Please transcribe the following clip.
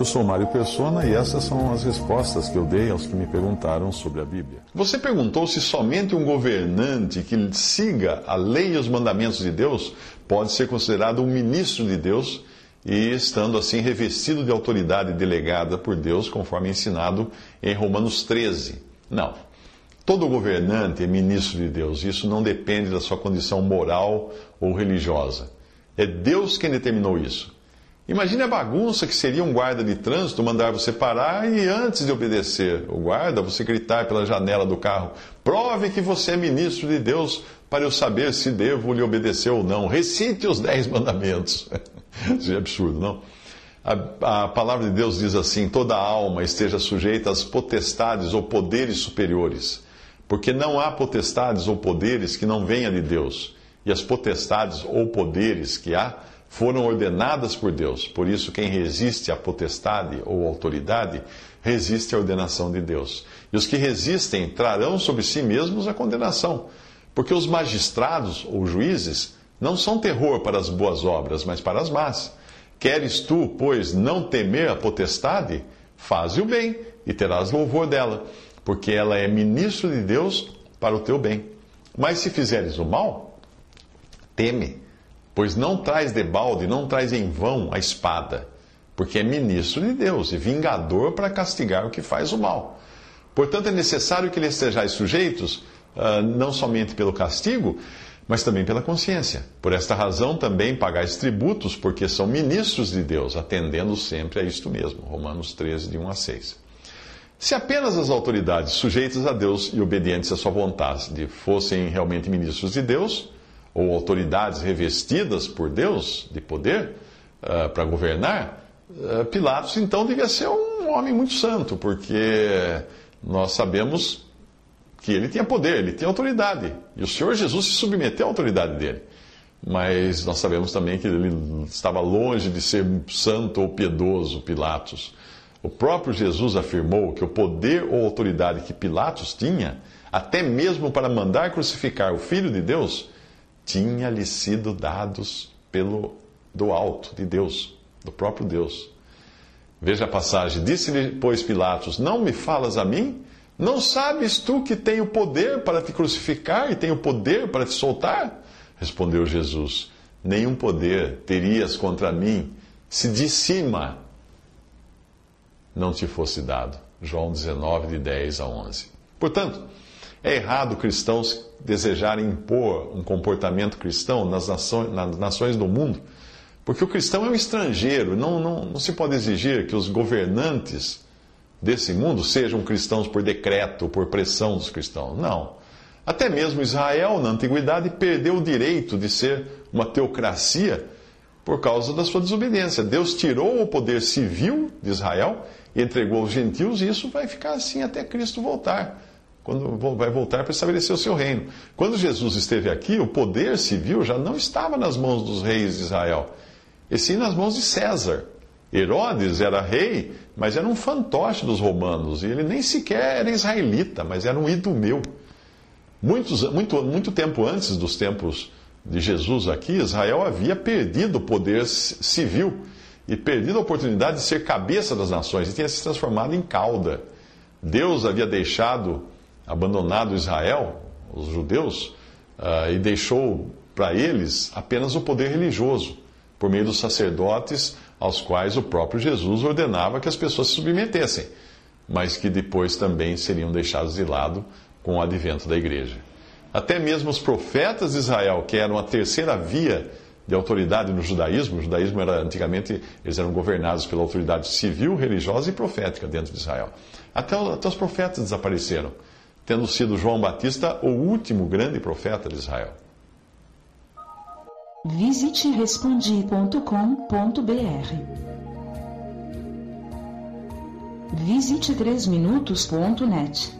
Eu sou Mário Persona e essas são as respostas que eu dei aos que me perguntaram sobre a Bíblia. Você perguntou se somente um governante que siga a lei e os mandamentos de Deus pode ser considerado um ministro de Deus e estando assim revestido de autoridade delegada por Deus, conforme ensinado em Romanos 13. Não. Todo governante é ministro de Deus. Isso não depende da sua condição moral ou religiosa. É Deus quem determinou isso. Imagine a bagunça que seria um guarda de trânsito mandar você parar e antes de obedecer o guarda, você gritar pela janela do carro: prove que você é ministro de Deus para eu saber se devo lhe obedecer ou não. Recite os dez mandamentos. Isso é absurdo, não? A, a, palavra de Deus diz assim: toda alma esteja sujeita às potestades ou poderes superiores, porque não há potestades ou poderes que não venham de Deus, e as potestades ou poderes que há foram ordenadas por Deus. Por isso, quem resiste à potestade ou autoridade, resiste à ordenação de Deus. E os que resistem trarão sobre si mesmos a condenação, porque os magistrados ou juízes não são terror para as boas obras, mas para as más. Queres tu, pois, não temer a potestade? Faze o bem e terás louvor dela, porque ela é ministro de Deus para o teu bem. Mas se fizeres o mal, teme Pois não traz debalde, não traz em vão a espada, porque é ministro de Deus e vingador para castigar o que faz o mal. Portanto, é necessário que lhe estejais sujeitos, uh, não somente pelo castigo, mas também pela consciência. Por esta razão também pagais tributos, porque são ministros de Deus, atendendo sempre a isto mesmo. Romanos 13, de 1 a 6. Se apenas as autoridades sujeitas a Deus e obedientes à sua vontade fossem realmente ministros de Deus, ou autoridades revestidas por Deus de poder uh, para governar, uh, Pilatos então devia ser um homem muito santo, porque nós sabemos que ele tinha poder, ele tinha autoridade. E o Senhor Jesus se submeteu à autoridade dele. Mas nós sabemos também que ele estava longe de ser santo ou piedoso, Pilatos. O próprio Jesus afirmou que o poder ou autoridade que Pilatos tinha, até mesmo para mandar crucificar o Filho de Deus, tinha-lhe sido dados pelo do alto de Deus, do próprio Deus. Veja a passagem: Disse-lhe, pois, Pilatos: Não me falas a mim? Não sabes tu que tenho poder para te crucificar e tenho poder para te soltar? Respondeu Jesus: Nenhum poder terias contra mim se de cima não te fosse dado. João 19, de 10 a 11. Portanto, é errado cristãos desejarem impor um comportamento cristão nas nações, nas nações do mundo, porque o cristão é um estrangeiro, não, não, não se pode exigir que os governantes desse mundo sejam cristãos por decreto, por pressão dos cristãos. Não. Até mesmo Israel, na antiguidade, perdeu o direito de ser uma teocracia por causa da sua desobediência. Deus tirou o poder civil de Israel e entregou aos gentios, e isso vai ficar assim até Cristo voltar quando vai voltar para estabelecer o seu reino. Quando Jesus esteve aqui, o poder civil já não estava nas mãos dos reis de Israel, e sim nas mãos de César. Herodes era rei, mas era um fantoche dos romanos, e ele nem sequer era israelita, mas era um idumeu. Muitos, muito, muito tempo antes dos tempos de Jesus aqui, Israel havia perdido o poder civil e perdido a oportunidade de ser cabeça das nações e tinha se transformado em cauda. Deus havia deixado abandonado Israel, os judeus, uh, e deixou para eles apenas o poder religioso, por meio dos sacerdotes aos quais o próprio Jesus ordenava que as pessoas se submetessem, mas que depois também seriam deixados de lado com o advento da igreja. Até mesmo os profetas de Israel, que eram a terceira via de autoridade no judaísmo, o judaísmo era antigamente, eles eram governados pela autoridade civil, religiosa e profética dentro de Israel. Até, até os profetas desapareceram tendo sido João Batista o último grande profeta de Israel. Visite respondi.com.br. Visite 3minutos.net.